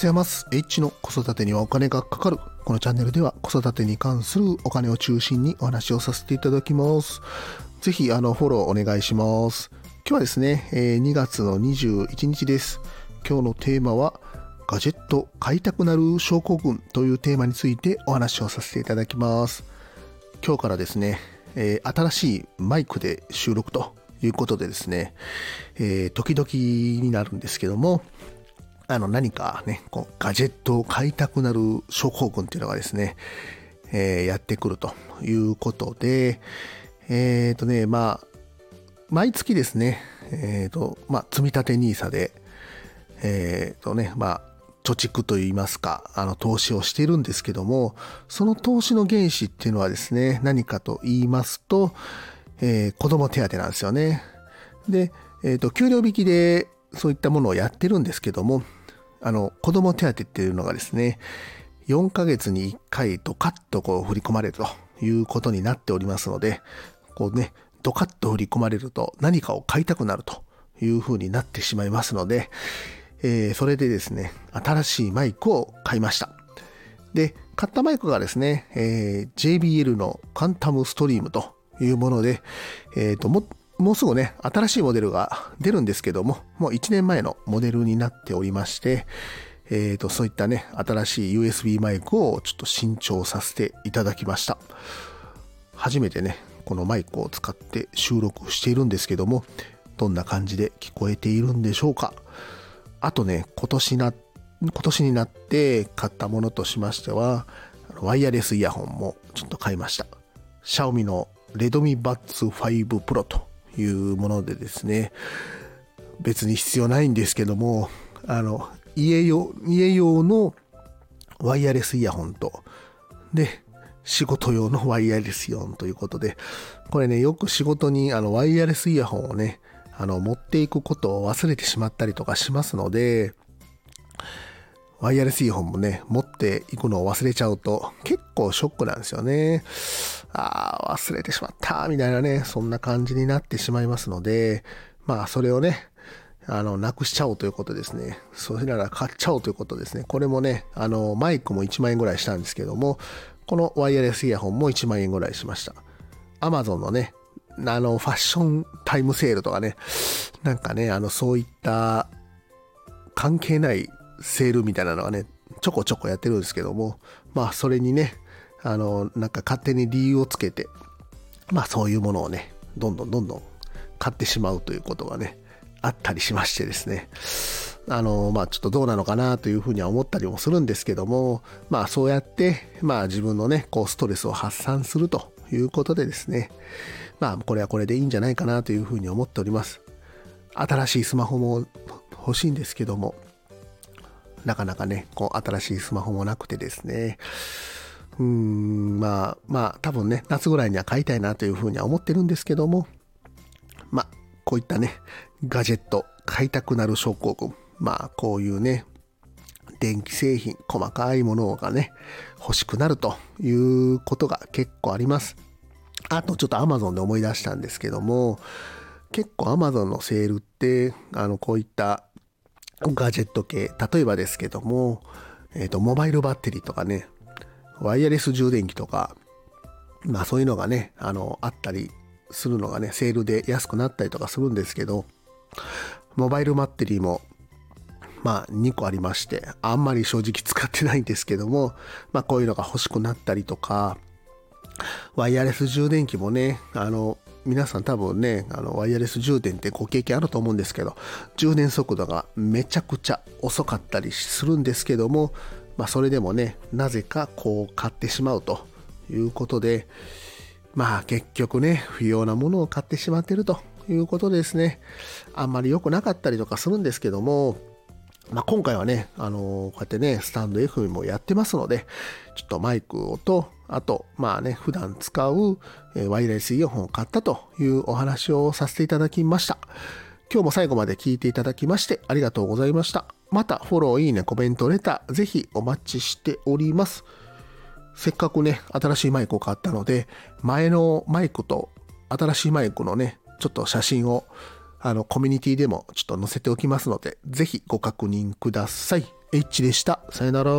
ございます。H の子育てにはお金がかかる。このチャンネルでは子育てに関するお金を中心にお話をさせていただきます。ぜひ、あの、フォローお願いします。今日はですね、2月の21日です。今日のテーマは、ガジェット買いたくなる症候群というテーマについてお話をさせていただきます。今日からですね、新しいマイクで収録ということでですね、えー、時々になるんですけども、あの何かね、こうガジェットを買いたくなる症候群っていうのがですね、えー、やってくるということで、えっ、ー、とね、まあ、毎月ですね、えっ、ー、と、まあ、積立 NISA で、えっ、とね、まあ、貯蓄といいますか、あの、投資をしているんですけども、その投資の原資っていうのはですね、何かと言いますと、えー、子供手当なんですよね。で、えっ、と、給料引きでそういったものをやってるんですけども、あの、子供手当っていうのがですね、4ヶ月に1回ドカッとこう振り込まれるということになっておりますので、こうね、ドカッと振り込まれると何かを買いたくなるというふうになってしまいますので、えー、それでですね、新しいマイクを買いました。で、買ったマイクがですね、えー、JBL のカンタムストリームというもので、えっ、ー、と、も、もうすぐね、新しいモデルが出るんですけども、もう1年前のモデルになっておりまして、え、ー、と、そういったね、新しい USB マイクをちょっと新調させていただきました。初めてね、このマイクを使って収録しているんですけども、どんな感じで聞こえているんでしょうか。あとね、今年な、今年になって買ったものとしましては、ワイヤレスイヤホンもちょっと買いました。シャオミのレドミバッツ5 Pro というものでですね、別に必要ないんですけども、あの、家用、家用のワイヤレスイヤホンと、で、仕事用のワイヤレスイヤホンということで、これね、よく仕事にあのワイヤレスイヤホンをね、あの、持っていくことを忘れてしまったりとかしますので、ワイヤレスイヤホンもね、持っていくのを忘れちゃうと結構ショックなんですよね。ああ、忘れてしまった、みたいなね、そんな感じになってしまいますので、まあ、それをね、あの、なくしちゃおうということですね。それなら買っちゃおうということですね。これもね、あの、マイクも1万円ぐらいしたんですけども、このワイヤレスイヤホンも1万円ぐらいしました。アマゾンのね、あの、ファッションタイムセールとかね、なんかね、あの、そういった関係ないセールみたいなのがね、ちょこちょこやってるんですけども、まあそれにね、あの、なんか勝手に理由をつけて、まあそういうものをね、どんどんどんどん買ってしまうということがね、あったりしましてですね。あの、まあちょっとどうなのかなというふうには思ったりもするんですけども、まあそうやって、まあ自分のね、こうストレスを発散するということでですね、まあこれはこれでいいんじゃないかなというふうに思っております。新しいスマホも欲しいんですけども、なかなかね、こう、新しいスマホもなくてですね、うーん、まあ、まあ、多分ね、夏ぐらいには買いたいなというふうには思ってるんですけども、まあ、こういったね、ガジェット、買いたくなる症候群、まあ、こういうね、電気製品、細かいものがね、欲しくなるということが結構あります。あとちょっと Amazon で思い出したんですけども、結構 Amazon のセールって、あの、こういったガジェット系、例えばですけども、えっ、ー、と、モバイルバッテリーとかね、ワイヤレス充電器とか、まあそういうのがね、あの、あったりするのがね、セールで安くなったりとかするんですけど、モバイルバッテリーも、まあ2個ありまして、あんまり正直使ってないんですけども、まあこういうのが欲しくなったりとか、ワイヤレス充電器もね、あの、皆さん多分ね、あの、ワイヤレス充電ってご経験あると思うんですけど、充電速度がめちゃくちゃ遅かったりするんですけども、まあ、それでもね、なぜかこう買ってしまうということで、まあ結局ね、不要なものを買ってしまってるということでですね。あんまり良くなかったりとかするんですけども、まあ、今回はね、あのー、こうやってね、スタンド FM もやってますので、ちょっとマイクをと、あと、まあね、普段使う、ワイヤレスイヤホンを買ったというお話をさせていただきました。今日も最後まで聞いていただきましてありがとうございました。また、フォロー、いいね、コメント、レター、ぜひお待ちしております。せっかくね、新しいマイクを買ったので、前のマイクと新しいマイクのね、ちょっと写真をあの、コミュニティでもちょっと載せておきますので、ぜひご確認ください。H でした。さよなら。